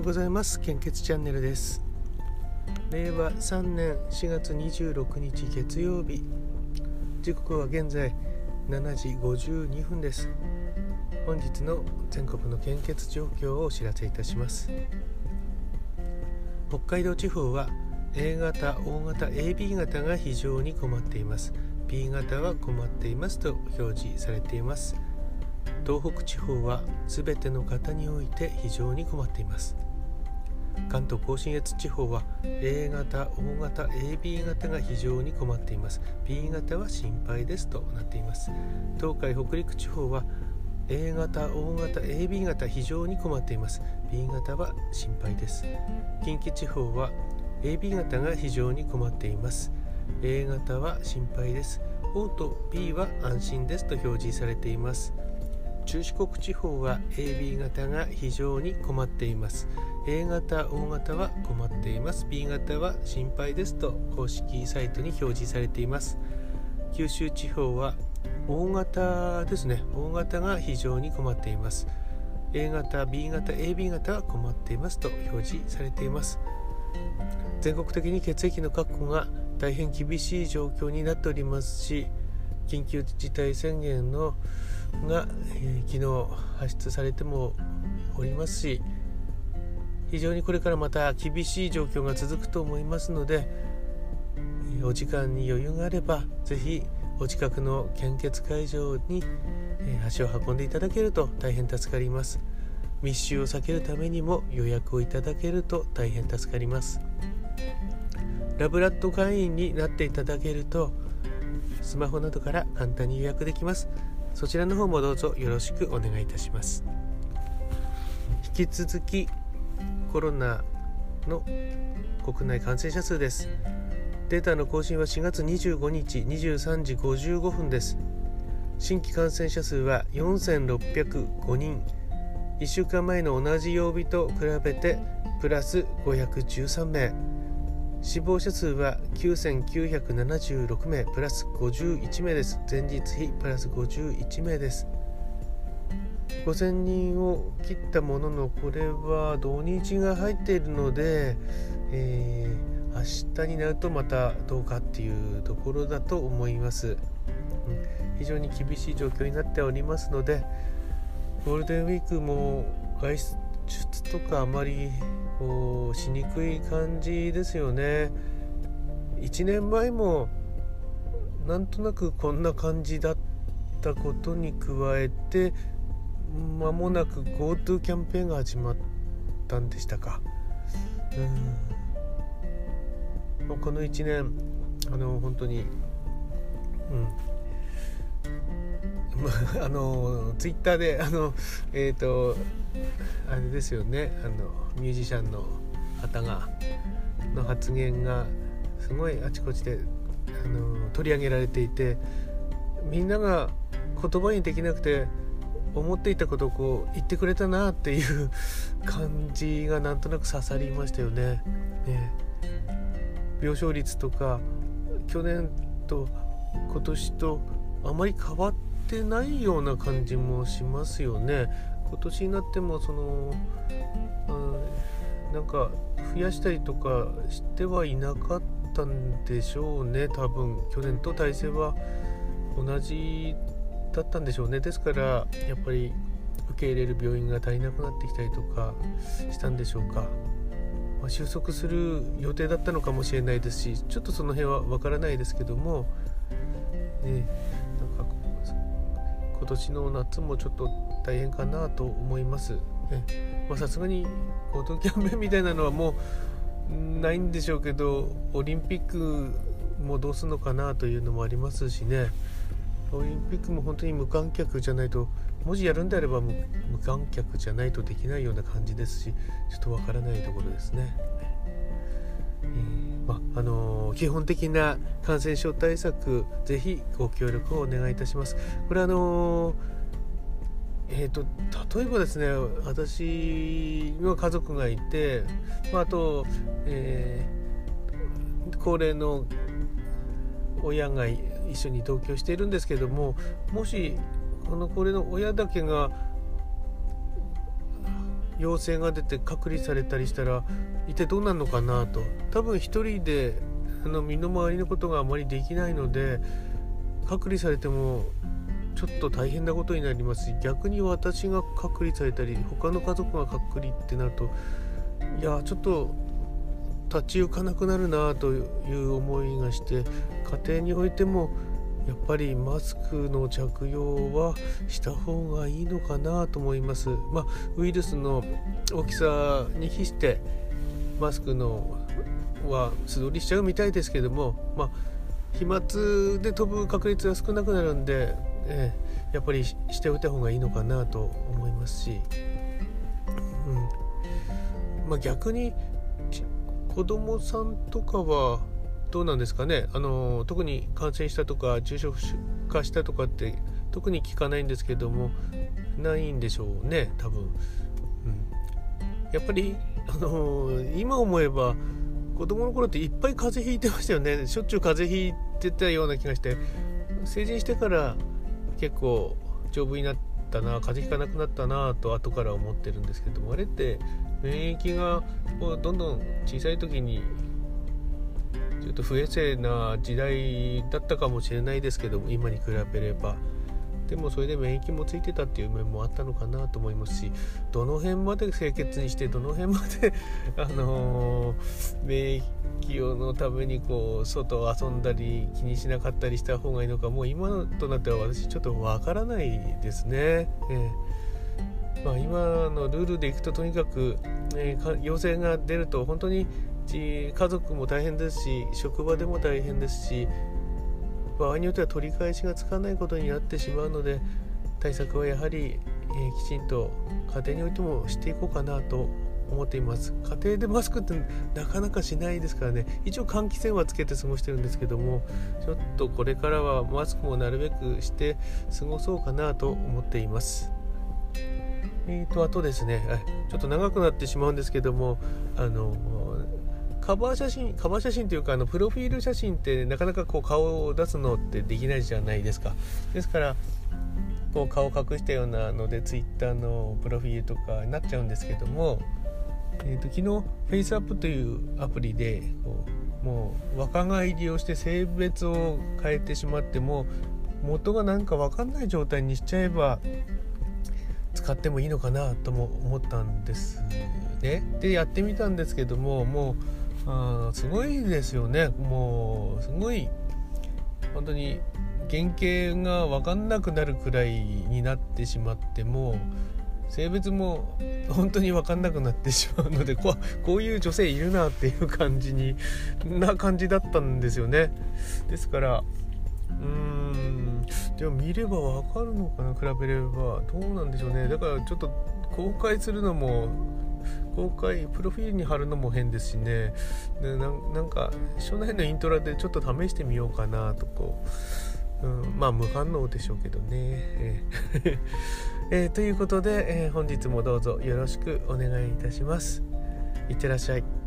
ようございます。献血チャンネルです。令和3年4月26日月曜日。時刻は現在7時52分です。本日の全国の献血状況をお知らせいたします。北海道地方は A 型、O 型、AB 型が非常に困っています。B 型は困っていますと表示されています。東北地方は全ての方において非常に困っています。関東甲信越地方は A 型、O 型、AB 型が非常に困っています。B 型は心配ですとなっています。東海北陸地方は A 型、O 型、AB 型非常に困っています。B 型は心配です。近畿地方は AB 型が非常に困っています。A 型は心配です。O と B は安心ですと表示されています。中四国地方は AB 型が非常に困っています。A 型 O 型は困っています。B 型は心配ですと公式サイトに表示されています。九州地方は O 型ですね。O 型が非常に困っています。A 型 B 型 AB 型は困っていますと表示されています。全国的に血液の確保が大変厳しい状況になっておりますし緊急事態宣言のが、えー、昨日発出されてもおりますし非常にこれからまた厳しい状況が続くと思いますのでお時間に余裕があれば是非お近くの献血会場に足を運んでいただけると大変助かります。密集を避けるためにも予約をいただけると大変助かります。ラブラッド会員になっていただけるとスマホなどから簡単に予約できます。そちらの方もどうぞよろしくお願いいたします。引き続きコロナの国内感染者数です。データの更新は4月25日23時55分です。新規感染者数は4605人。1週間前の同じ曜日と比べてプラス513名。死亡者数は9976名プラス51名です。前日比プラス51名です。5000人を切ったもののこれは土日が入っているので、えー、明日になるとまたどうかっていうところだと思います、うん、非常に厳しい状況になっておりますのでゴールデンウィークも外出とかあまりこうしにくい感じですよね。1年前もなんとなくこんな感じだったことに加えて間もなく GoTo キャンペーンが始まったんでしたか。うん。この1年あの本当にうん。あのツイッターであのえっ、ー、とあれですよね。あのミュージシャンの方がの発言がすごいあちこちであの取り上げられていてみんなが言葉にできなくて思っていたことをこう言ってくれたなっていう感じがなんとなく刺さりましたよね。ね病床率とか去年と今年とあまり変わってないような感じもしますよね。今年になってもその、うん、なんか増やしたりとかしてはいなかったんでしょうね多分去年と体制は同じだったんでしょうね。ですからやっぱり受け入れる病院が足りなくなってきたりとかしたんでしょうか、まあ、収束する予定だったのかもしれないですしちょっとその辺は分からないですけども、ね、なんか今年の夏もちょっと大変かなと思います。さすがに GoTo キャンペーンみたいなのはもうないんでしょうけどオリンピックもどうするのかなというのもありますしね。オリンピックも本当に無観客じゃないともしやるんであれば無観客じゃないとできないような感じですしちょっとわからないところですね。えー、まあのー、基本的な感染症対策ぜひご協力をお願いいたします。これあのー、えーと、例えばですね私の家族がいて、まあ、あと、え高齢の親が一緒に同居しているんですけどももしこの高齢の親だけが陽性が出て隔離されたりしたら一体どうなるのかなと。多分一人であの身の回りのことがあまりできないので隔離されてもちょっと大変なことになります。し逆に私が隔離されたり他の家族が隔離ってなるといやちょっと立ち行かなくなるなという思いがして家庭においてもやっぱりマスクの着用はした方がいいのかなと思います。まあ、ウイルスの大きさに比してマスクのは素通りしちゃうみたいですけども、まあ、飛沫で飛ぶ確率が少なくなるんでえー、やっぱりしておいた方がいいのかなと思いますし、うんまあ、逆に子供さんとかはどうなんですかね？あの特に感染したとか重症化したとかって特に聞かないんですけどもないんでしょうね多分、うん、やっぱりあの今思えば子供の頃っていっぱい風邪ひいてましたよね。しょっちゅう風邪ひいてたような気がして成人してから結構丈夫になってたな風邪ひかなくなったなと後から思ってるんですけどもあれって免疫がどんどん小さい時にちょっと不衛生な時代だったかもしれないですけども今に比べれば。でもそれで免疫もついてたっていう面もあったのかなと思いますしどの辺まで清潔にしてどの辺まで あのー、免疫のためにこう外を遊んだり気にしなかったりした方がいいのかもう今となっては私ちょっとわからないですね。えーまあ、今のルールでいくととにかく、えー、陽性が出ると本当に家族も大変ですし職場でも大変ですし場合によっては取り返しがつかないことになってしまうので対策はやはり、え、きちんと家庭においてもしていこうかなと思っています。家庭でマスクってなかなかしないですからね。一応換気扇はつけて過ごしてるんですけどもちょっとこれからはマスクもなるべくして過ごそうかなと思っています。えーとあとですねちょっと長くなってしまうんですけどもあのカバー写真カバー写真というかあのプロフィール写真ってなかなかこう顔を出すのってできないじゃないですかですからこう顔を隠したようなので Twitter のプロフィールとかになっちゃうんですけども、えーと、昨日 FaceApp というアプリでこうもう若返りをして性別を変えてしまっても元がなんか分かんない状態にしちゃえば使ってもいいのかなとも思ったんですね。でやってみたんですけどももうあすごいですよね。もうすごい本当に原型が分かんなくなるくらいになってしまっても性別も本当に分かんなくなってしまうのでここういう女性いるなっていう感じにな感じだったんですよね。ですからうーんでも見れば分かるのかな比べれば。どうなんでしょうね。だからちょっと公開するのも公開プロフィールに貼るのも変ですしね。でなんか初代のイントラでちょっと試してみようかなとこう、うん、まあ無反応でしょうけどね、ええ。ー、ということで、えー、本日もどうぞよろしくお願いいたします。いってらっしゃい。